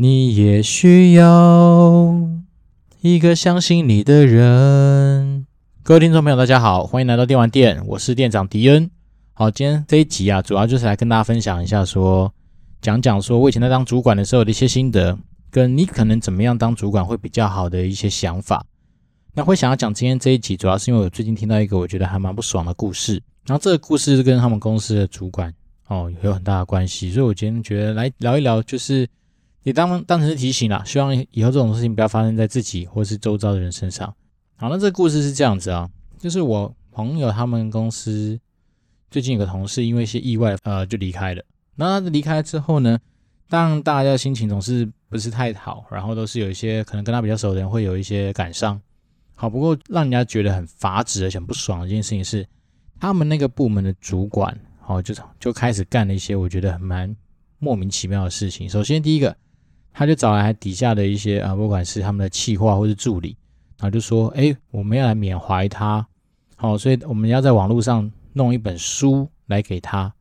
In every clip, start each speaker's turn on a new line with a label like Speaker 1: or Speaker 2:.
Speaker 1: 你也需要一个相信你的人。各位听众朋友，大家好，欢迎来到电玩店，我是店长迪恩。好，今天这一集啊，主要就是来跟大家分享一下说，讲讲说我以前在当主管的时候的一些心得，跟你可能怎么样当主管会比较好的一些想法。那会想要讲今天这一集，主要是因为我最近听到一个我觉得还蛮不爽的故事，然后这个故事是跟他们公司的主管哦有很大的关系，所以我今天觉得来聊一聊，就是。也当当成是提醒啦，希望以后这种事情不要发生在自己或是周遭的人身上。好，那这个故事是这样子啊，就是我朋友他们公司最近有个同事因为一些意外，呃，就离开了。那他离开之后呢，当大家的心情总是不是太好，然后都是有一些可能跟他比较熟的人会有一些感伤。好，不过让人家觉得很乏指而且很不爽的一件事情是，他们那个部门的主管，好，就就开始干了一些我觉得蛮莫名其妙的事情。首先第一个。他就找来底下的一些啊，不管是他们的企划或是助理，然后就说：“哎，我们要来缅怀他，好，所以我们要在网络上弄一本书来给他。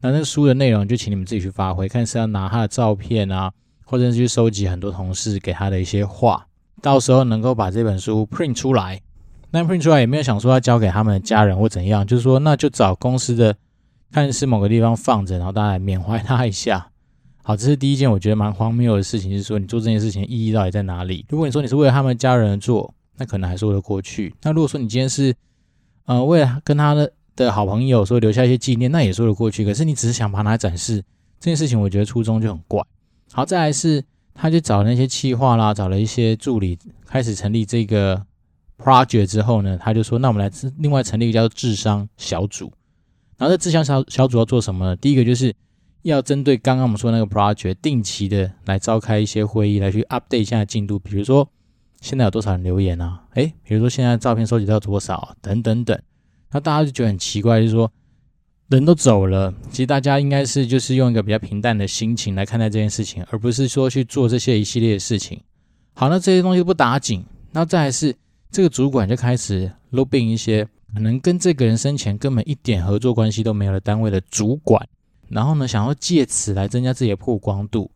Speaker 1: 那那书的内容就请你们自己去发挥，看是要拿他的照片啊，或者是去收集很多同事给他的一些话，到时候能够把这本书 print 出来。那 print 出来也没有想说要交给他们的家人或怎样，就是说那就找公司的，看是某个地方放着，然后大家来缅怀他一下。”好，这是第一件我觉得蛮荒谬的事情，就是说你做这件事情意义到底在哪里？如果你说你是为了他们家人做，那可能还说得过去。那如果说你今天是，呃，为了跟他的的好朋友说留下一些纪念，那也说得过去。可是你只是想把它展示这件事情，我觉得初衷就很怪。好，再来是，他就找那些企划啦，找了一些助理，开始成立这个 project 之后呢，他就说，那我们来另外成立一个叫做咨商小组。然后这智商小小组要做什么呢？第一个就是。要针对刚刚我们说那个 project，定期的来召开一些会议，来去 update 一下进度。比如说，现在有多少人留言啊？诶，比如说现在照片收集到多少？等等等。那大家就觉得很奇怪，就是说人都走了，其实大家应该是就是用一个比较平淡的心情来看待这件事情，而不是说去做这些一系列的事情。好，那这些东西不打紧，那再是这个主管就开始 lobbing 一些可能跟这个人生前根本一点合作关系都没有的单位的主管。然后呢，想要借此来增加自己的曝光度。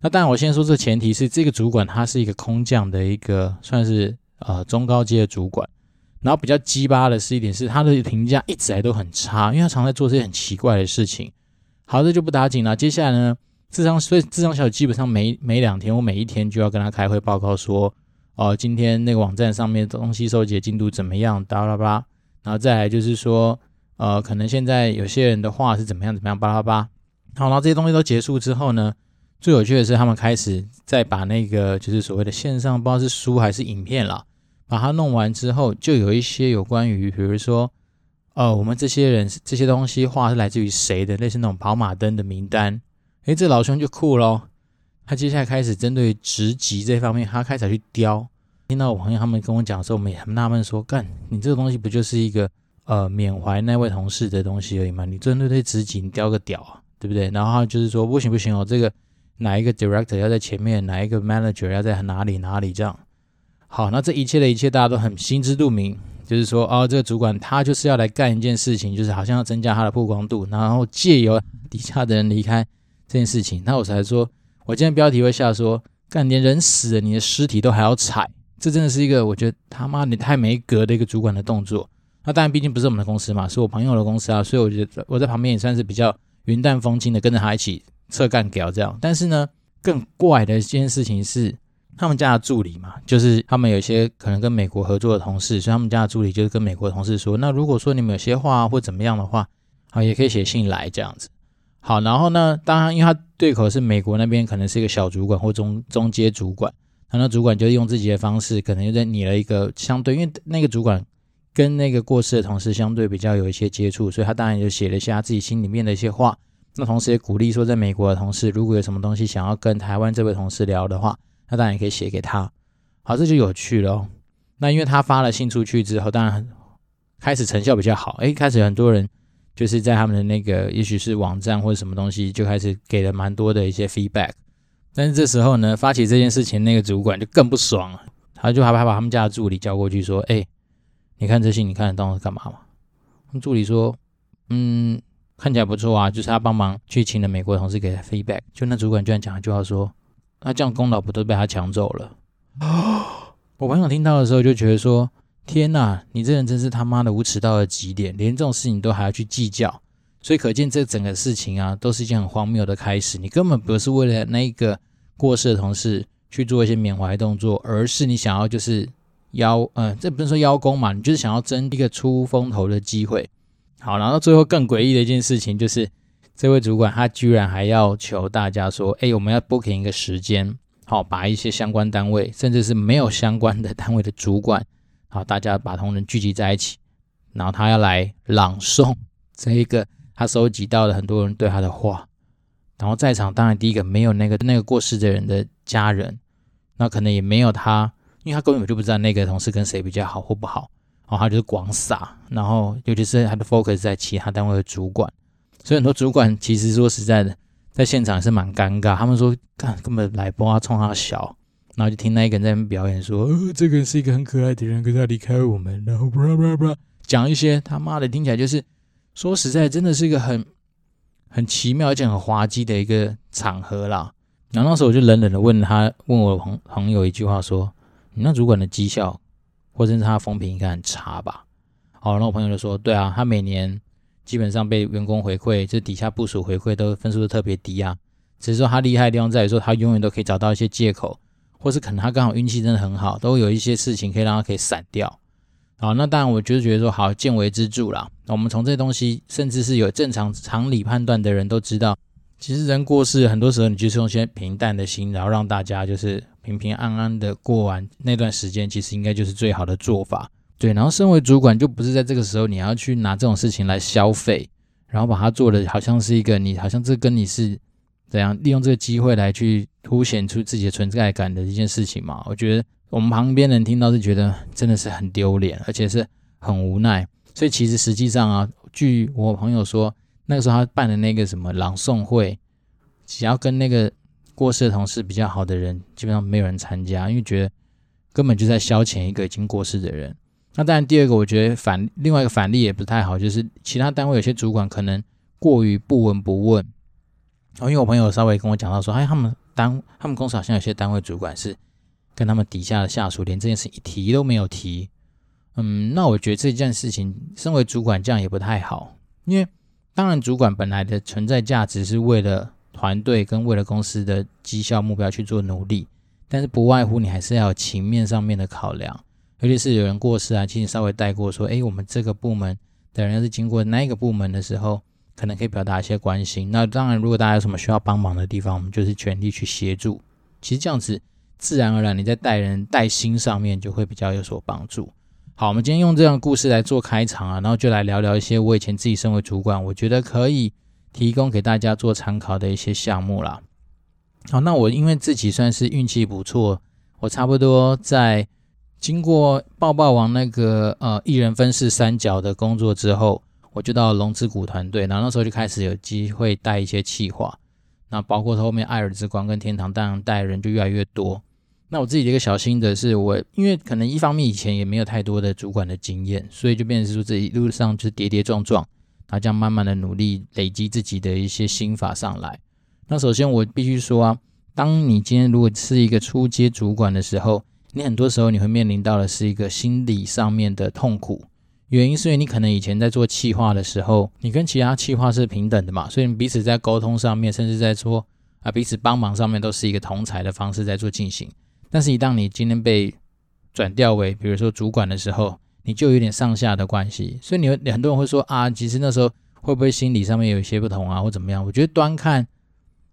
Speaker 1: 那当然，我先说这前提是这个主管他是一个空降的一个算是呃中高阶的主管。然后比较鸡巴的是一点是他的评价一直来都很差，因为他常在做这些很奇怪的事情。好，这就不打紧了。接下来呢，咨商所以咨商小基本上每每两天我每一天就要跟他开会报告说，哦、呃，今天那个网站上面东西收集的进度怎么样？巴拉巴拉。然后再来就是说。呃，可能现在有些人的话是怎么样怎么样，巴拉巴拉。好，然后这些东西都结束之后呢，最有趣的是他们开始再把那个就是所谓的线上，不知道是书还是影片啦，把它弄完之后，就有一些有关于，比如说，呃，我们这些人这些东西话是来自于谁的，类似那种跑马灯的名单。诶，这老兄就酷咯，他接下来开始针对职级这方面，他开始去雕。听到我朋友他们跟我讲的时候，我们也很纳闷说，干，你这个东西不就是一个？呃，缅怀那位同事的东西而已嘛，你针对这职级你雕个屌啊，对不对？然后就是说不行不行哦，这个哪一个 director 要在前面，哪一个 manager 要在哪里哪里这样。好，那这一切的一切大家都很心知肚明，就是说哦，这个主管他就是要来干一件事情，就是好像要增加他的曝光度，然后借由底下的人离开这件事情。那我才说，我今天标题会下说，干连人死了，你的尸体都还要踩，这真的是一个我觉得他妈你太没格的一个主管的动作。那当然，毕竟不是我们的公司嘛，是我朋友的公司啊，所以我觉得我在旁边也算是比较云淡风轻的跟着他一起侧干屌这样。但是呢，更怪的一件事情是，他们家的助理嘛，就是他们有些可能跟美国合作的同事，所以他们家的助理就是跟美国同事说，那如果说你们有些话或怎么样的话，好，也可以写信来这样子。好，然后呢，当然因为他对口是美国那边，可能是一个小主管或中中阶主管，然后主管就用自己的方式，可能又在拟了一个相对，因为那个主管。跟那个过世的同事相对比较有一些接触，所以他当然就写了一下自己心里面的一些话。那同时也鼓励说，在美国的同事如果有什么东西想要跟台湾这位同事聊的话，那当然也可以写给他。好，这就有趣了。那因为他发了信出去之后，当然开始成效比较好。诶，开始很多人就是在他们的那个，也许是网站或者什么东西，就开始给了蛮多的一些 feedback。但是这时候呢，发起这件事情那个主管就更不爽了，他就害怕把他们家的助理叫过去说，诶。你看这信，你看得到是干嘛吗？助理说：“嗯，看起来不错啊，就是他帮忙去请了美国同事给他 feedback。”就那主管居然讲一句话说：“那这样功劳不都被他抢走了？我朋友听到的时候就觉得说：“天哪，你这人真是他妈的无耻到了极点，连这种事情都还要去计较。”所以可见这整个事情啊，都是一件很荒谬的开始。你根本不是为了那一个过世的同事去做一些缅怀动作，而是你想要就是邀，嗯、这不是说邀功嘛，你就是想要争一个出风头的机会。好，然后最后更诡异的一件事情就是，这位主管他居然还要求大家说：“哎，我们要 booking 一个时间。”好，把一些相关单位，甚至是没有相关的单位的主管，好，大家把同仁聚集在一起，然后他要来朗诵这一个他收集到的很多人对他的话，然后在场当然第一个没有那个那个过世的人的家人，那可能也没有他，因为他根本就不知道那个同事跟谁比较好或不好，然后他就是广撒，然后尤其是他的 focus 在其他单位的主管，所以很多主管其实说实在的。在现场是蛮尴尬，他们说，干根本来不啊冲他小，然后就听那一个人在那边表演说，呃，这个人是一个很可爱的人，可是他离开我们，然后布拉布拉讲一些他妈的听起来就是，说实在真的是一个很很奇妙而且很滑稽的一个场合啦。然后那时候我就冷冷的问他，问我朋朋友一句话说，你那主管的绩效或者是他的风评应该很差吧？好，那我朋友就说，对啊，他每年。基本上被员工回馈，这底下部署回馈都分数都特别低啊。只是说他厉害的地方在于说，他永远都可以找到一些借口，或是可能他刚好运气真的很好，都有一些事情可以让他可以闪掉。好，那当然我就是觉得说，好，见微知著啦。我们从这东西，甚至是有正常常理判断的人都知道，其实人过世，很多时候你就是用些平淡的心，然后让大家就是平平安安的过完那段时间，其实应该就是最好的做法。对，然后身为主管，就不是在这个时候你要去拿这种事情来消费，然后把它做的好像是一个你好像这跟你是怎样利用这个机会来去凸显出自己的存在感的一件事情嘛？我觉得我们旁边人听到是觉得真的是很丢脸，而且是很无奈。所以其实实际上啊，据我朋友说，那个时候他办的那个什么朗诵会，只要跟那个过世的同事比较好的人，基本上没有人参加，因为觉得根本就在消遣一个已经过世的人。那当然，第二个我觉得反另外一个反例也不太好，就是其他单位有些主管可能过于不闻不问。哦，因为我朋友稍微跟我讲到说，哎，他们单他们公司好像有些单位主管是跟他们底下的下属连这件事一提都没有提。嗯，那我觉得这件事情，身为主管这样也不太好，因为当然主管本来的存在价值是为了团队跟为了公司的绩效目标去做努力，但是不外乎你还是要有情面上面的考量。尤其是有人过世啊，请你稍微带过说，哎，我们这个部门的人要是经过那个部门的时候，可能可以表达一些关心。那当然，如果大家有什么需要帮忙的地方，我们就是全力去协助。其实这样子，自然而然你在带人带心上面就会比较有所帮助。好，我们今天用这样的故事来做开场啊，然后就来聊聊一些我以前自己身为主管，我觉得可以提供给大家做参考的一些项目啦。好，那我因为自己算是运气不错，我差不多在。经过爆爆王那个呃一人分饰三角的工作之后，我就到龙之谷团队，然后那时候就开始有机会带一些企划，那包括后面艾尔之光跟天堂，当然带人就越来越多。那我自己的一个小心得是我，因为可能一方面以前也没有太多的主管的经验，所以就变成说这一路上就是跌跌撞撞，然后这样慢慢的努力累积自己的一些心法上来。那首先我必须说啊，当你今天如果是一个初阶主管的时候，你很多时候你会面临到的是一个心理上面的痛苦，原因是因为你可能以前在做企划的时候，你跟其他企划是平等的嘛，所以你彼此在沟通上面，甚至在说啊彼此帮忙上面，都是一个同侪的方式在做进行。但是，一旦你今天被转调为比如说主管的时候，你就有点上下的关系，所以你会很多人会说啊，其实那时候会不会心理上面有一些不同啊，或怎么样？我觉得端看。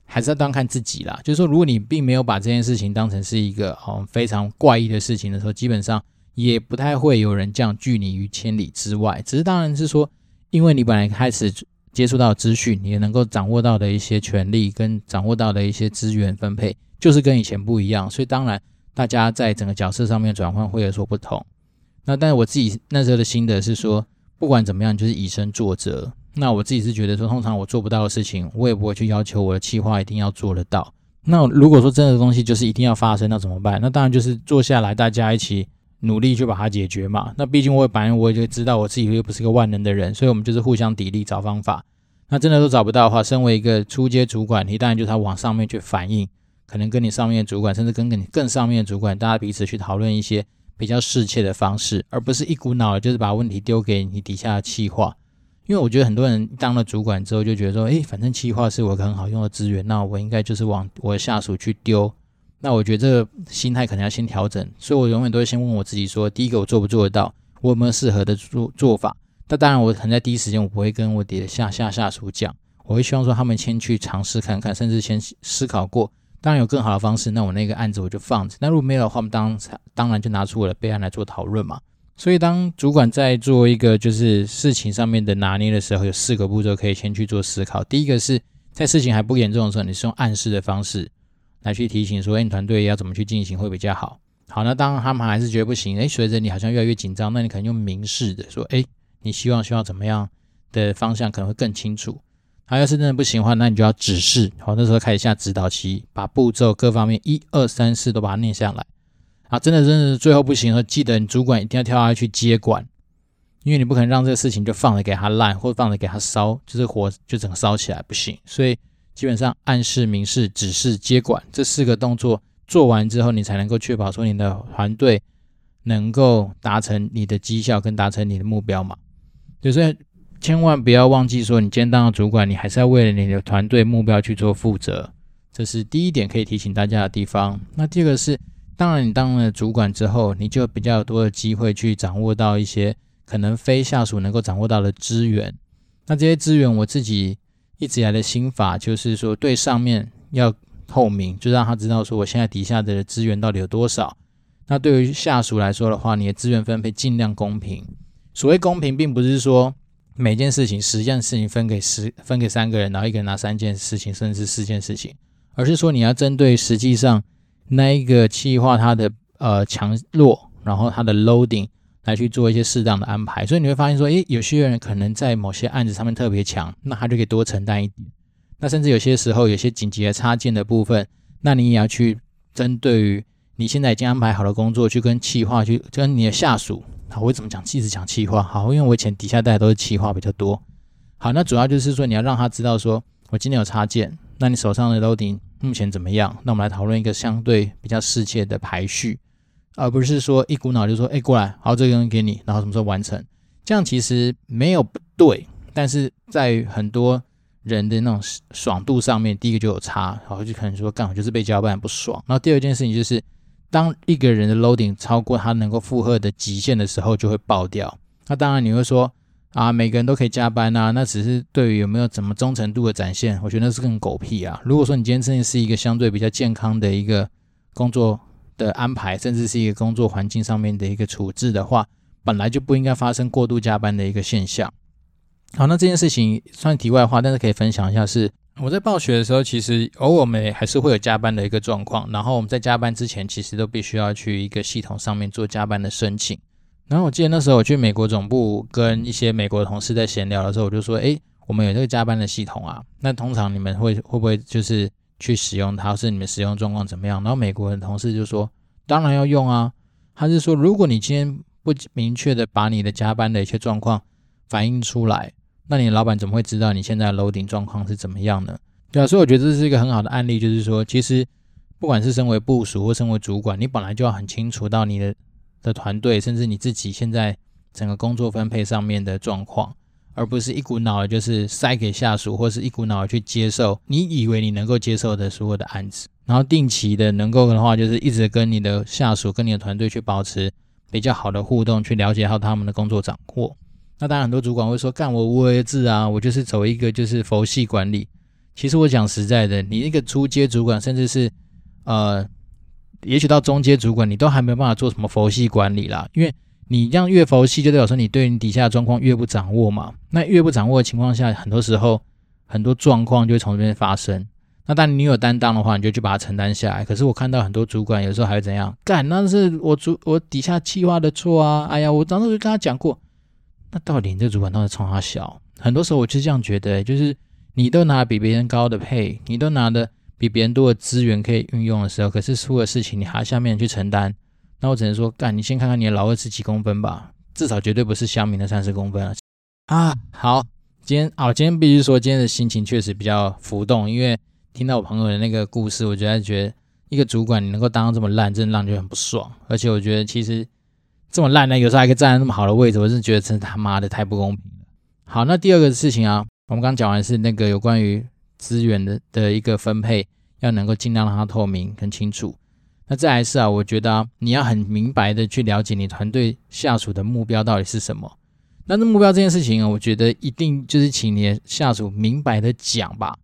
Speaker 1: 还是要端看自己啦，就是说，如果你并没有把这件事情当成是一个哦非常怪异的事情的时候，基本上也不太会有人这样拒你于千里之外。只是当然是说，因为你本来开始接触到资讯，你也能够掌握到的一些权利跟掌握到的一些资源分配，就是跟以前不一样，所以当然大家在整个角色上面转换会有所不同。那但是我自己那时候的心得是说，不管怎么样，就是以身作则。那我自己是觉得说，通常我做不到的事情，我也不会去要求我的企划一定要做得到。那如果说真的东西就是一定要发生，那怎么办？那当然就是坐下来，大家一起努力去把它解决嘛。那毕竟我也反正我也就知道我自己又不是个万能的人，所以我们就是互相砥砺找方法。那真的都找不到的话，身为一个初阶主管，你当然就是要往上面去反映，可能跟你上面的主管，甚至跟跟你更上面的主管，大家彼此去讨论一些比较适切的方式，而不是一股脑的就是把问题丢给你底下的企划。因为我觉得很多人当了主管之后就觉得说，诶，反正企划是我很好用的资源，那我应该就是往我的下属去丢。那我觉得这个心态可能要先调整，所以我永远都会先问我自己说，第一个我做不做得到，我有没有适合的做做法。那当然，我可能在第一时间我不会跟我底下下下属讲，我会希望说他们先去尝试看看，甚至先思考过。当然有更好的方式，那我那个案子我就放着。那如果没有的话，我们当当然就拿出我的备案来做讨论嘛。所以当主管在做一个就是事情上面的拿捏的时候，有四个步骤可以先去做思考。第一个是在事情还不严重的时候，你是用暗示的方式来去提醒说，哎，你团队要怎么去进行会比较好。好，那当他们还是觉得不行，哎，随着你好像越来越紧张，那你可能用明示的说，哎。你希望需要怎么样的方向可能会更清楚。他，要是真的不行的话，那你就要指示。好，那时候开始下指导棋，把步骤各方面一二三四都把它念下来。啊，真的真的最后不行了，记得你主管一定要跳下去接管，因为你不可能让这个事情就放着给他烂，或者放着给他烧，就是火就整个烧起来不行。所以基本上暗示、明示、指示、接管这四个动作做完之后，你才能够确保说你的团队能够达成你的绩效跟达成你的目标嘛。就是千万不要忘记说，你今天当了主管，你还是要为了你的团队目标去做负责。这是第一点可以提醒大家的地方。那第二个是，当然你当了主管之后，你就比较多的机会去掌握到一些可能非下属能够掌握到的资源。那这些资源，我自己一直以来的心法就是说，对上面要透明，就让他知道说，我现在底下的资源到底有多少。那对于下属来说的话，你的资源分配尽量公平。所谓公平，并不是说每件事情十件事情分给十分给三个人，然后一个人拿三件事情，甚至四件事情，而是说你要针对实际上那一个企划它的呃强弱，然后它的 loading 来去做一些适当的安排。所以你会发现说，诶，有些人可能在某些案子上面特别强，那他就可以多承担一点。那甚至有些时候，有些紧急的插件的部分，那你也要去针对于你现在已经安排好的工作，去跟企划去跟你的下属。好，我怎么讲？一直讲气话。好，因为我以前底下带的都是气话比较多。好，那主要就是说你要让他知道说，我今天有插件，那你手上的到底目前怎么样？那我们来讨论一个相对比较适切的排序，而不是说一股脑就说，哎，过来，好，这个东西给你，然后什么时候完成？这样其实没有不对，但是在很多人的那种爽度上面，第一个就有差，然后就可能说，干，我就是被交办不爽。然后第二件事情就是。当一个人的 loading 超过他能够负荷的极限的时候，就会爆掉。那当然你会说啊，每个人都可以加班啊，那只是对于有没有怎么忠诚度的展现，我觉得那是更狗屁啊。如果说你今天真的是一个相对比较健康的一个工作的安排，甚至是一个工作环境上面的一个处置的话，本来就不应该发生过度加班的一个现象。好，那这件事情算题外话，但是可以分享一下是。我在暴雪的时候，其实偶尔我们还是会有加班的一个状况。然后我们在加班之前，其实都必须要去一个系统上面做加班的申请。然后我记得那时候我去美国总部跟一些美国同事在闲聊的时候，我就说：“诶，我们有这个加班的系统啊，那通常你们会会不会就是去使用它，是你们使用状况怎么样？”然后美国的同事就说：“当然要用啊。”他是说：“如果你今天不明确的把你的加班的一些状况反映出来。”那你老板怎么会知道你现在的 loading 状况是怎么样呢？对啊，所以我觉得这是一个很好的案例，就是说，其实不管是身为部属或身为主管，你本来就要很清楚到你的的团队，甚至你自己现在整个工作分配上面的状况，而不是一股脑的就是塞给下属，或是一股脑的去接受你以为你能够接受的所有的案子，然后定期的能够的话，就是一直跟你的下属、跟你的团队去保持比较好的互动，去了解到他们的工作掌握。那当然，很多主管会说：“干我无为而治啊，我就是走一个就是佛系管理。”其实我讲实在的，你一个初阶主管，甚至是呃，也许到中阶主管，你都还没有办法做什么佛系管理啦。因为你这样越佛系，就代表说你对你底下的状况越不掌握嘛。那越不掌握的情况下，很多时候很多状况就会从这边发生。那当你有担当的话，你就去把它承担下来。可是我看到很多主管有时候还会怎样？干，那是我主我底下企划的错啊！哎呀，我当时就跟他讲过。那到底你这个主管到底冲他小？很多时候我就是这样觉得，就是你都拿比别人高的配，你都拿的比别人多的资源可以运用的时候，可是出了事情你还下面去承担，那我只能说，干，你先看看你的老二是几公分吧，至少绝对不是乡民的三十公分啊！啊，好，今天啊，今天必须说今天的心情确实比较浮动，因为听到我朋友的那个故事，我觉得觉得一个主管你能够当这么烂，真的让人觉得很不爽。而且我觉得其实这么烂呢，有时候还可以站在那么好的位置，我真觉得真他妈的太不公平了。好，那第二个事情啊，我们刚刚讲完是那个有关于资源的的一个分配，要能够尽量让它透明、很清楚。那再来是啊，我觉得啊，你要很明白的去了解你团队下属的目标到底是什么。那这目标这件事情啊，我觉得一定就是请你的下属明白的讲吧，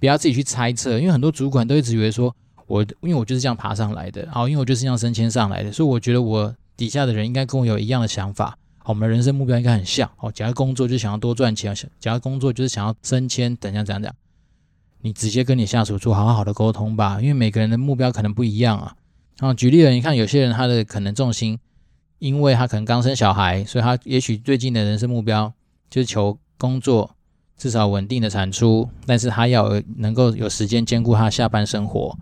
Speaker 1: 不要自己去猜测。因为很多主管都一直以为说，我因为我就是这样爬上来的，好，因为我就是这样升迁上来的，所以我觉得我底下的人应该跟我有一样的想法。我们的人生目标应该很像。好，假如工作就想要多赚钱，假如工作就是想要升迁，等下怎样怎样。你直接跟你下属做好好的沟通吧，因为每个人的目标可能不一样啊。啊，举例了，你看有些人他的可能重心，因为他可能刚生小孩，所以他也许最近的人生目标就是求工作至少稳定的产出，但是他要能够有时间兼顾他下班生活。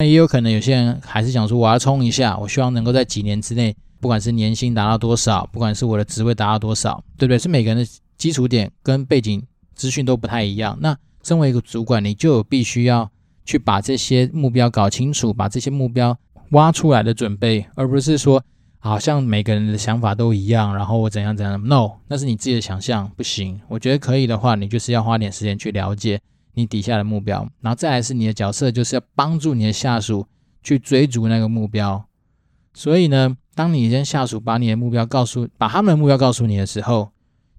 Speaker 1: 那也有可能有些人还是想说，我要冲一下，我希望能够在几年之内，不管是年薪达到多少，不管是我的职位达到多少，对不对？是每个人的基础点跟背景资讯都不太一样。那身为一个主管，你就必须要去把这些目标搞清楚，把这些目标挖出来的准备，而不是说好像每个人的想法都一样，然后我怎样怎样。No，那是你自己的想象，不行。我觉得可以的话，你就是要花点时间去了解你底下的目标，然后再来是你的角色，就是要帮助你的下属去追逐那个目标。所以呢，当你跟下属把你的目标告诉，把他们的目标告诉你的时候，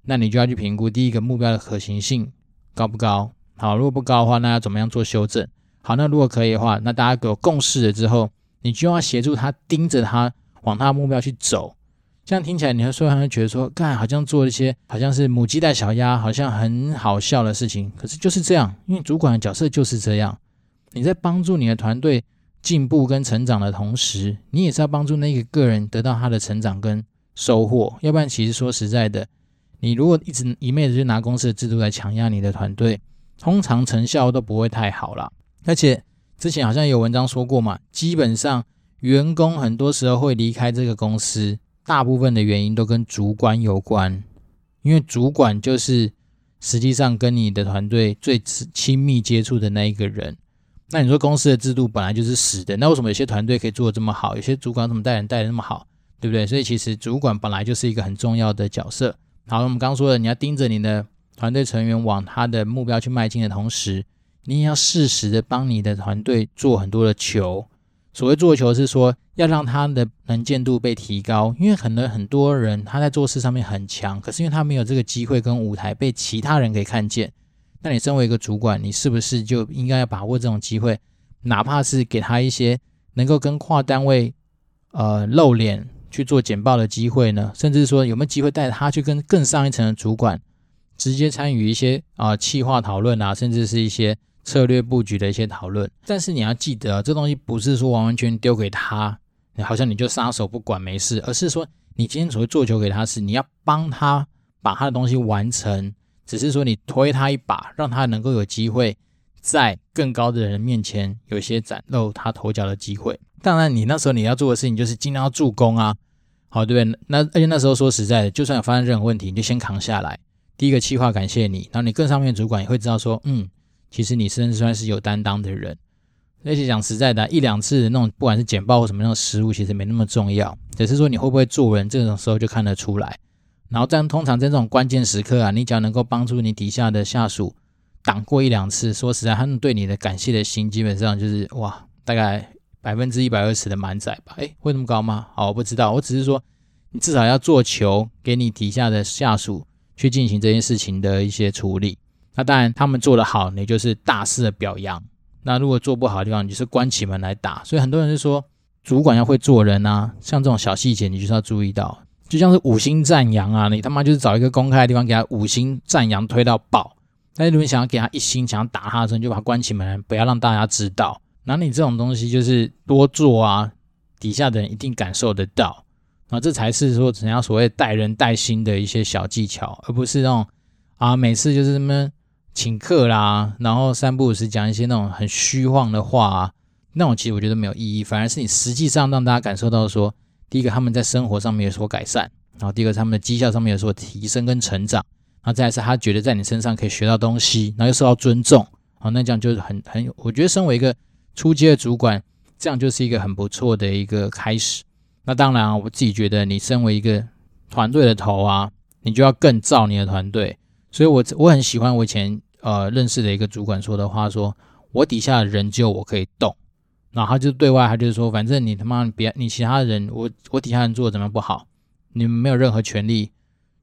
Speaker 1: 那你就要去评估第一个目标的可行性高不高。好，如果不高的话，那要怎么样做修正？好，那如果可以的话，那大家有共识了之后，你就要协助他盯着他往他的目标去走。这样听起来，你会说，他会觉得说，干好像做一些好像是母鸡带小鸭，好像很好笑的事情。可是就是这样，因为主管的角色就是这样。你在帮助你的团队进步跟成长的同时，你也是要帮助那个个人得到他的成长跟收获。要不然，其实说实在的，你如果一直一昧的就拿公司的制度来强压你的团队。通常成效都不会太好啦，而且之前好像有文章说过嘛，基本上员工很多时候会离开这个公司，大部分的原因都跟主管有关，因为主管就是实际上跟你的团队最亲密接触的那一个人。那你说公司的制度本来就是死的，那为什么有些团队可以做得这么好，有些主管怎么带人带得那么好，对不对？所以其实主管本来就是一个很重要的角色。好，我们刚刚说的，你要盯着你的。团队成员往他的目标去迈进的同时，你也要适时的帮你的团队做很多的球。所谓做球，是说要让他的能见度被提高。因为可能很多人他在做事上面很强，可是因为他没有这个机会跟舞台被其他人给看见。那你身为一个主管，你是不是就应该要把握这种机会，哪怕是给他一些能够跟跨单位呃露脸去做简报的机会呢？甚至说有没有机会带他去跟更上一层的主管？直接参与一些啊企划讨论啊，甚至是一些策略布局的一些讨论。但是你要记得，这东西不是说完完全丢给他，好像你就撒手不管没事，而是说你今天所谓做球给他是你要帮他把他的东西完成，只是说你推他一把，让他能够有机会在更高的人面前有些崭露他头角的机会。当然，你那时候你要做的事情就是尽量要助攻啊，好对不对？那而且那时候说实在的，就算有发生任何问题，你就先扛下来。第一个气话感谢你，然后你更上面主管也会知道说，嗯，其实你甚至算是有担当的人。而且讲实在的，一两次那种不管是简报或什么那种失误，其实没那么重要，只是说你会不会做人，这种时候就看得出来。然后这样通常在这种关键时刻啊，你只要能够帮助你底下的下属挡过一两次，说实在，他们对你的感谢的心基本上就是哇，大概百分之一百二十的满载吧。诶，会那么高吗？好，我不知道，我只是说你至少要做球给你底下的下属。去进行这件事情的一些处理，那当然他们做得好，你就是大肆的表扬；那如果做不好的地方，你就是关起门来打。所以很多人就说，主管要会做人啊，像这种小细节，你就是要注意到。就像是五星赞扬啊，你他妈就是找一个公开的地方给他五星赞扬推到爆。但是如果你想要给他一星，想要打他的时候，就把他关起门来，不要让大家知道。那你这种东西就是多做啊，底下的人一定感受得到。啊，这才是说怎样所谓带人带心的一些小技巧，而不是那种啊，每次就是什么请客啦，然后三不五时讲一些那种很虚晃的话啊，那种其实我觉得没有意义，反而是你实际上让大家感受到说，第一个他们在生活上面有所改善，然后第二个他们的绩效上面有所提升跟成长，然后再来是他觉得在你身上可以学到东西，然后又受到尊重，好，那这样就是很很，我觉得身为一个初阶的主管，这样就是一个很不错的一个开始。那当然啊，我自己觉得你身为一个团队的头啊，你就要更造你的团队。所以我我很喜欢我以前呃认识的一个主管说的话，说我底下的人只有我可以动。然后他就对外，他就是说，反正你他妈别你其他人，我我底下人做的怎么不好，你们没有任何权利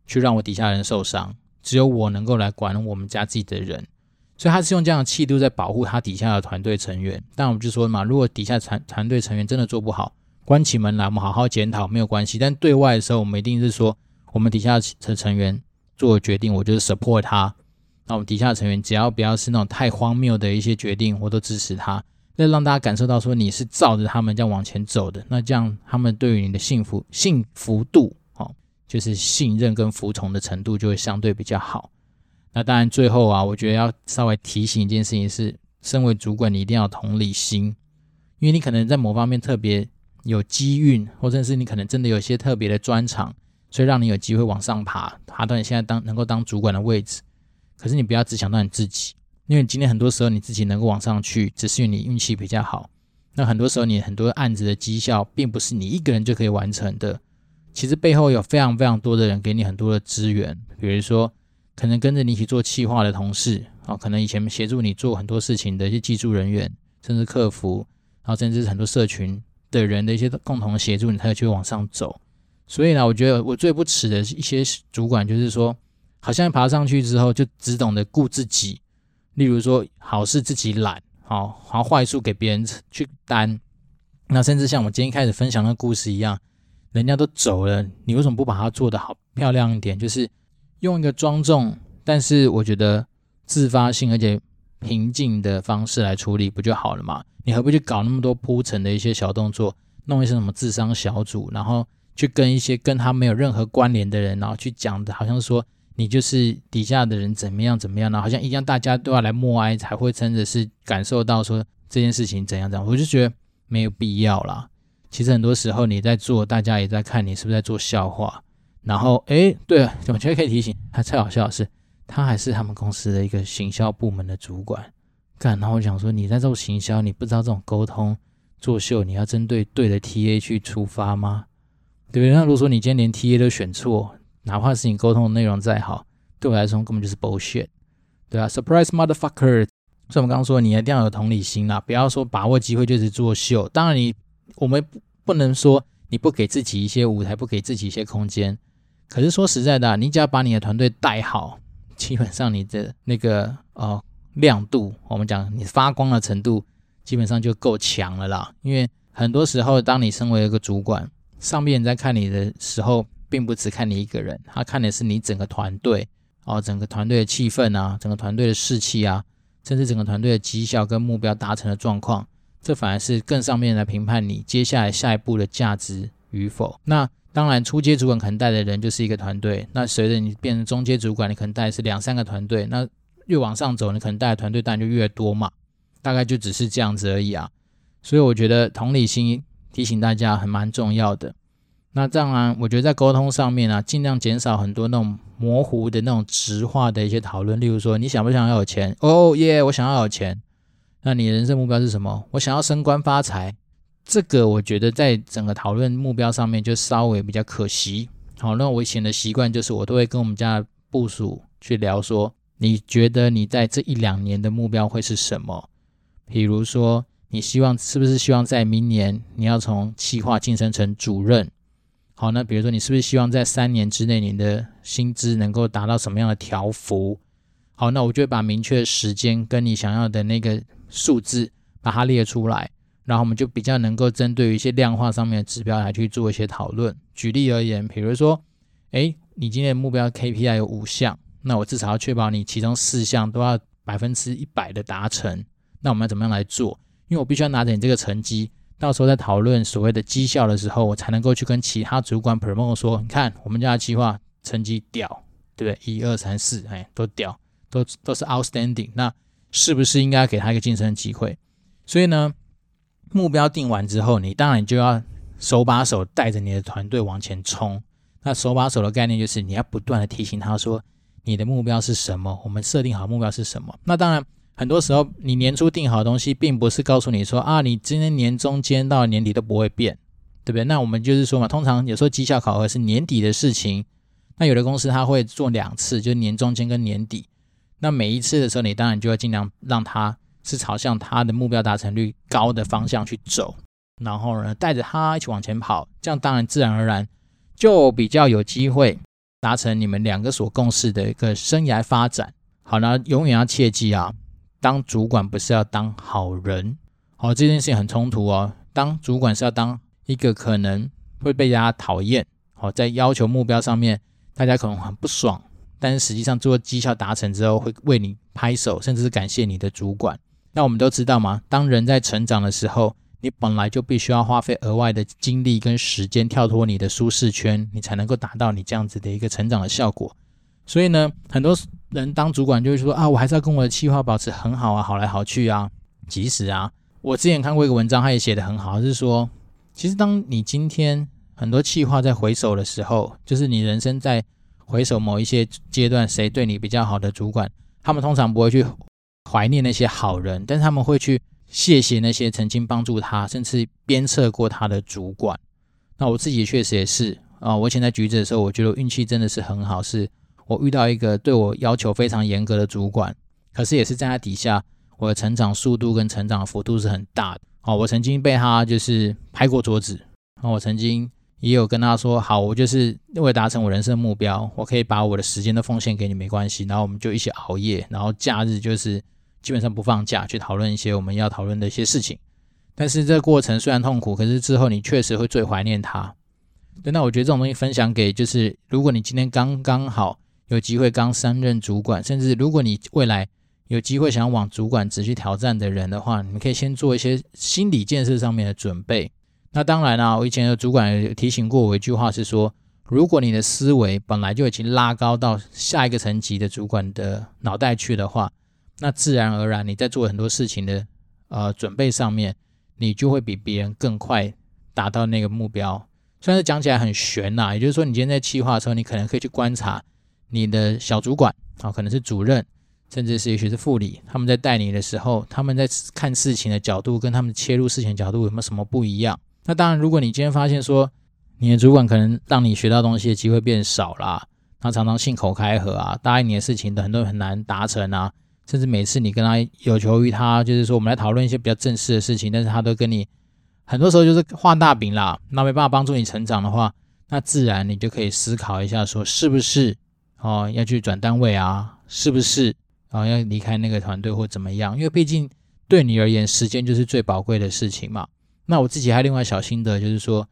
Speaker 1: 去让我底下人受伤，只有我能够来管我们家自己的人。所以他是用这样的气度在保护他底下的团队成员。但我们就说嘛，如果底下团团队成员真的做不好，关起门来我们好好检讨没有关系。但对外的时候，我们一定是说，我们底下的成员做的决定，我就是 support 他。那我们底下的成员只要不要是那种太荒谬的一些决定，我都支持他。那让大家感受到说你是照着他们这样往前走的，那这样他们对于你的幸福幸福度，哦，就是信任跟服从的程度就会相对比较好。那当然最后啊，我觉得要稍微提醒一件事情是，身为主管你一定要同理心，因为你可能在某方面特别有机运，或者是你可能真的有一些特别的专长，所以让你有机会往上爬，爬到你现在当能够当主管的位置。可是你不要只想到你自己。因为今天很多时候你自己能够往上去，只是因为你运气比较好。那很多时候你很多案子的绩效，并不是你一个人就可以完成的。其实背后有非常非常多的人给你很多的资源，比如说可能跟着你一起做企划的同事啊，可能以前协助你做很多事情的一些技术人员，甚至客服，然后甚至是很多社群的人的一些共同协助，你才会去往上走。所以呢，我觉得我最不耻的一些主管就是说，好像爬上去之后就只懂得顾自己。例如说，好事自己揽，好，然后坏处给别人去担。那甚至像我今天开始分享的故事一样，人家都走了，你为什么不把它做得好漂亮一点？就是用一个庄重，但是我觉得自发性而且平静的方式来处理，不就好了嘛？你何必去搞那么多铺陈的一些小动作，弄一些什么智商小组，然后去跟一些跟他没有任何关联的人，然后去讲的，好像说。你就是底下的人怎么样怎么样呢？好像一样，大家都要来默哀才会真的是感受到说这件事情怎样怎样。我就觉得没有必要啦。其实很多时候你在做，大家也在看你是不是在做笑话。然后，诶，对了，我觉得可以提醒，他最好笑的是，他还是他们公司的一个行销部门的主管。干，然后我想说，你在做行销，你不知道这种沟通作秀，你要针对对的 TA 去出发吗？对不对？那如果说你今天连 TA 都选错，哪怕是你沟通的内容再好，对我来说根本就是 bullshit，对啊，surprise motherfucker。所以我们刚刚说，你一定要有同理心啦，不要说把握机会就是作秀。当然你，我们不能说你不给自己一些舞台，不给自己一些空间。可是说实在的，你只要把你的团队带好，基本上你的那个呃亮度，我们讲你发光的程度，基本上就够强了啦。因为很多时候，当你身为一个主管，上面在看你的时候。并不只看你一个人，他看的是你整个团队哦，整个团队的气氛啊，整个团队的士气啊，甚至整个团队的绩效跟目标达成的状况，这反而是更上面来评判你接下来下一步的价值与否。那当然，初阶主管可能带的人就是一个团队，那随着你变成中阶主管，你可能带的是两三个团队，那越往上走，你可能带的团队当然就越多嘛，大概就只是这样子而已啊。所以我觉得同理心提醒大家还蛮重要的。那这样啊，我觉得在沟通上面啊，尽量减少很多那种模糊的那种直化的一些讨论。例如说，你想不想要有钱？哦耶，我想要有钱。那你人生目标是什么？我想要升官发财。这个我觉得在整个讨论目标上面就稍微比较可惜。好，那我以前的习惯就是，我都会跟我们家部署去聊说，你觉得你在这一两年的目标会是什么？比如说，你希望是不是希望在明年你要从企划晋升成主任？好，那比如说你是不是希望在三年之内你的薪资能够达到什么样的条幅？好，那我就会把明确的时间跟你想要的那个数字把它列出来，然后我们就比较能够针对于一些量化上面的指标来去做一些讨论。举例而言，比如说，诶，你今天的目标 KPI 有五项，那我至少要确保你其中四项都要百分之一百的达成。那我们要怎么样来做？因为我必须要拿着你这个成绩。到时候在讨论所谓的绩效的时候，我才能够去跟其他主管 Promo 说，你看我们家计划成绩屌，对不对？一二三四，哎，都屌，都都是 outstanding。那是不是应该给他一个晋升机会？所以呢，目标定完之后，你当然就要手把手带着你的团队往前冲。那手把手的概念就是你要不断的提醒他说，你的目标是什么？我们设定好目标是什么？那当然。很多时候你年初定好的东西，并不是告诉你说啊，你今年年中间到年底都不会变，对不对？那我们就是说嘛，通常有时候绩效考核是年底的事情，那有的公司它会做两次，就是年中间跟年底。那每一次的时候，你当然就要尽量让它是朝向它的目标达成率高的方向去走，然后呢，带着它一起往前跑，这样当然自然而然就比较有机会达成你们两个所共识的一个生涯发展。好，那永远要切记啊，当主管不是要当好人，好，这件事情很冲突哦。当主管是要当一个可能会被大家讨厌，好，在要求目标上面，大家可能很不爽。但是实际上做绩效达成之后，会为你拍手，甚至是感谢你的主管。那我们都知道嘛，当人在成长的时候，你本来就必须要花费额外的精力跟时间，跳脱你的舒适圈，你才能够达到你这样子的一个成长的效果。所以呢，很多人当主管就会说啊，我还是要跟我的企划保持很好啊，好来好去啊。其实啊，我之前看过一个文章，他也写得很好，是说，其实当你今天很多企划在回首的时候，就是你人生在。回首某一些阶段，谁对你比较好的主管，他们通常不会去怀念那些好人，但是他们会去谢谢那些曾经帮助他，甚至鞭策过他的主管。那我自己确实也是啊，我以前在橘子的时候，我觉得运气真的是很好，是我遇到一个对我要求非常严格的主管，可是也是在他底下，我的成长速度跟成长幅度是很大的。哦，我曾经被他就是拍过桌子，啊，我曾经。也有跟他说好，我就是为了达成我人生目标，我可以把我的时间都奉献给你，没关系。然后我们就一起熬夜，然后假日就是基本上不放假，去讨论一些我们要讨论的一些事情。但是这个过程虽然痛苦，可是之后你确实会最怀念他。对，那我觉得这种东西分享给就是，如果你今天刚刚好有机会刚升任主管，甚至如果你未来有机会想往主管职去挑战的人的话，你可以先做一些心理建设上面的准备。那当然啦，我以前的主管提醒过我一句话是说，如果你的思维本来就已经拉高到下一个层级的主管的脑袋去的话，那自然而然你在做很多事情的呃准备上面，你就会比别人更快达到那个目标。虽然是讲起来很玄呐，也就是说，你今天在企划的时候，你可能可以去观察你的小主管啊，可能是主任，甚至是也许是副理，他们在带你的时候，他们在看事情的角度跟他们切入事情的角度有没有什么不一样？那当然，如果你今天发现说你的主管可能让你学到东西的机会变少啦，他常常信口开河啊，答应你的事情很多很难达成啊，甚至每次你跟他有求于他，就是说我们来讨论一些比较正式的事情，但是他都跟你很多时候就是画大饼啦，那没办法帮助你成长的话，那自然你就可以思考一下，说是不是哦要去转单位啊，是不是啊、哦、要离开那个团队或怎么样？因为毕竟对你而言，时间就是最宝贵的事情嘛。那我自己还另外小心得，就是说，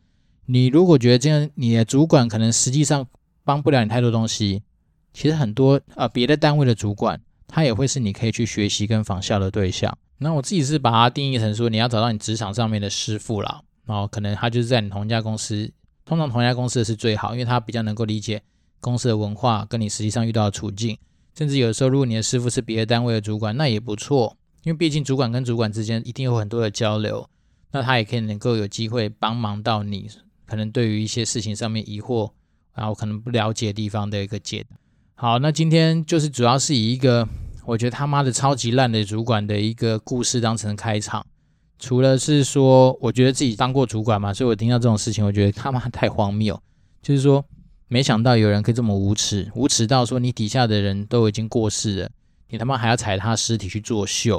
Speaker 1: 你如果觉得这样，你的主管可能实际上帮不了你太多东西，其实很多啊别的单位的主管，他也会是你可以去学习跟仿效的对象。那我自己是把它定义成说，你要找到你职场上面的师傅啦，然后可能他就是在你同一家公司，通常同一家公司的是最好，因为他比较能够理解公司的文化跟你实际上遇到的处境，甚至有的时候如果你的师傅是别的单位的主管，那也不错，因为毕竟主管跟主管之间一定有很多的交流。那他也可以能够有机会帮忙到你，可能对于一些事情上面疑惑，然后可能不了解地方的一个解答。好，那今天就是主要是以一个我觉得他妈的超级烂的主管的一个故事当成开场。除了是说我觉得自己当过主管嘛，所以我听到这种事情，我觉得他妈太荒谬。就是说，没想到有人可以这么无耻，无耻到说你底下的人都已经过世了，你他妈还要踩他尸体去作秀，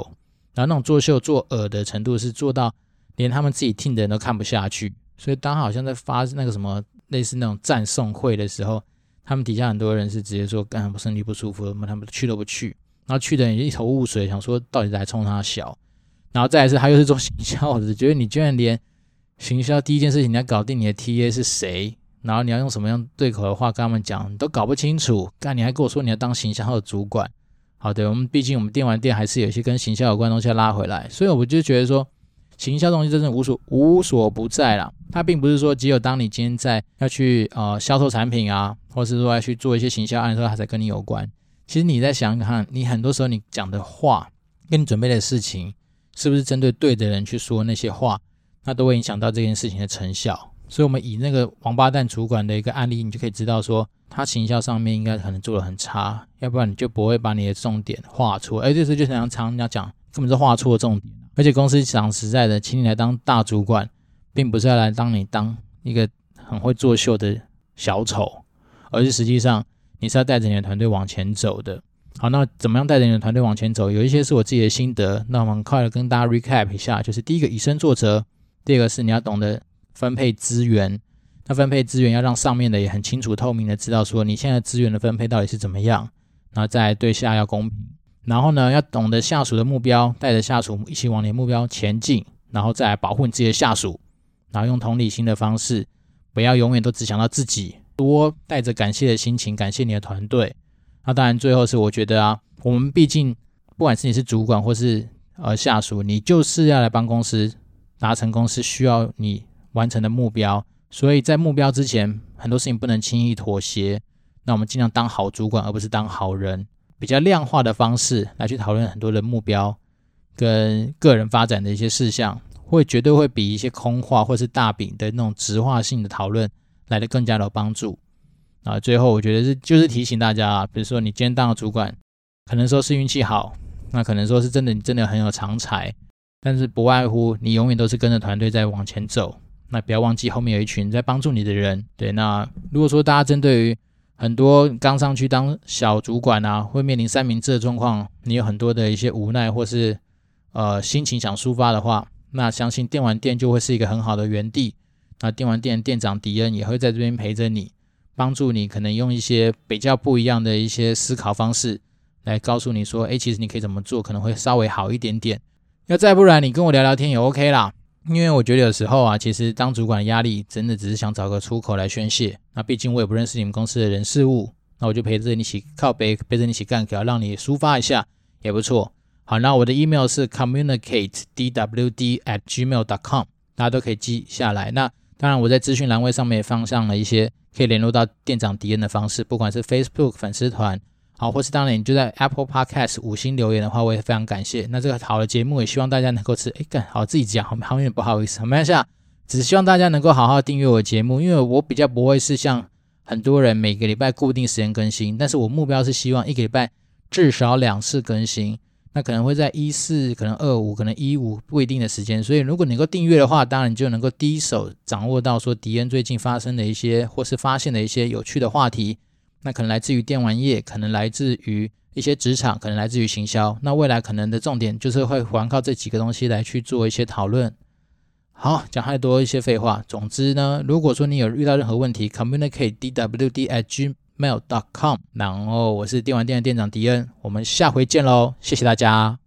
Speaker 1: 然后那种作秀作恶的程度是做到。连他们自己听的人都看不下去，所以当好像在发那个什么类似那种赞颂会的时候，他们底下很多人是直接说，干什么身体不舒服，他们去都不去，然后去的人也一头雾水，想说到底在冲他小，然后再来是他又是做行销的，觉得你居然连行销第一件事情你要搞定你的 TA 是谁，然后你要用什么样对口的话跟他们讲，你都搞不清楚，干你还跟我说你要当行销的主管，好的，我们毕竟我们电玩店还是有一些跟行销有关的东西要拉回来，所以我就觉得说。行销东西真的无所无所不在啦，它并不是说只有当你今天在要去呃销售产品啊，或是说要去做一些行销案的时候，它才跟你有关。其实你在想想看，你很多时候你讲的话，跟你准备的事情，是不是针对对的人去说那些话，那都会影响到这件事情的成效。所以我们以那个王八蛋主管的一个案例，你就可以知道说，他行销上面应该可能做的很差，要不然你就不会把你的重点画出。哎，这次就像常人家讲，根本是画错重点。而且公司讲实在的，请你来当大主管，并不是要来当你当一个很会作秀的小丑，而是实际上你是要带着你的团队往前走的。好，那怎么样带着你的团队往前走？有一些是我自己的心得，那我们快的跟大家 recap 一下，就是第一个以身作则，第二个是你要懂得分配资源。那分配资源要让上面的也很清楚透明的知道说你现在资源的分配到底是怎么样，然后再对下要公平。然后呢，要懂得下属的目标，带着下属一起往你的目标前进，然后再来保护你自己的下属，然后用同理心的方式，不要永远都只想到自己，多带着感谢的心情，感谢你的团队。那当然，最后是我觉得啊，我们毕竟不管是你是主管或是呃下属，你就是要来帮公司达成公司需要你完成的目标，所以在目标之前，很多事情不能轻易妥协。那我们尽量当好主管，而不是当好人。比较量化的方式来去讨论很多的目标跟个人发展的一些事项，会绝对会比一些空话或是大饼的那种直化性的讨论来得更加的有帮助。啊，最后我觉得是就是提醒大家啊，比如说你今天当了主管，可能说是运气好，那可能说是真的你真的很有长才，但是不外乎你永远都是跟着团队在往前走，那不要忘记后面有一群在帮助你的人。对，那如果说大家针对于很多刚上去当小主管啊，会面临三明治的状况。你有很多的一些无奈，或是呃心情想抒发的话，那相信电玩店就会是一个很好的园地。那电玩店店长迪恩也会在这边陪着你，帮助你，可能用一些比较不一样的一些思考方式来告诉你说，哎，其实你可以怎么做，可能会稍微好一点点。要再不然，你跟我聊聊天也 OK 啦。因为我觉得有时候啊，其实当主管的压力真的只是想找个出口来宣泄。那毕竟我也不认识你们公司的人事物，那我就陪着你一起靠背，陪着你一起干，要让你抒发一下也不错。好，那我的 email 是 communicate dwd at gmail dot com，大家都可以记下来。那当然我在资讯栏位上面也放上了一些可以联络到店长迪恩的方式，不管是 Facebook 粉丝团。好，或是当然，你就在 Apple Podcast 五星留言的话，我也非常感谢。那这个好的节目，也希望大家能够吃。哎，干好自己讲，好好有点不好意思。没关系啊，只希望大家能够好好订阅我的节目，因为我比较不会是像很多人每个礼拜固定时间更新，但是我目标是希望一个礼拜至少两次更新。那可能会在一四，可能二五，可能一五不一定的时间。所以如果能够订阅的话，当然你就能够第一手掌握到说迪恩最近发生的一些或是发现的一些有趣的话题。那可能来自于电玩业，可能来自于一些职场，可能来自于行销。那未来可能的重点就是会环靠这几个东西来去做一些讨论。好，讲太多一些废话。总之呢，如果说你有遇到任何问题，communicate dwd at gmail dot com。然后我是电玩店的店长迪恩，我们下回见喽，谢谢大家。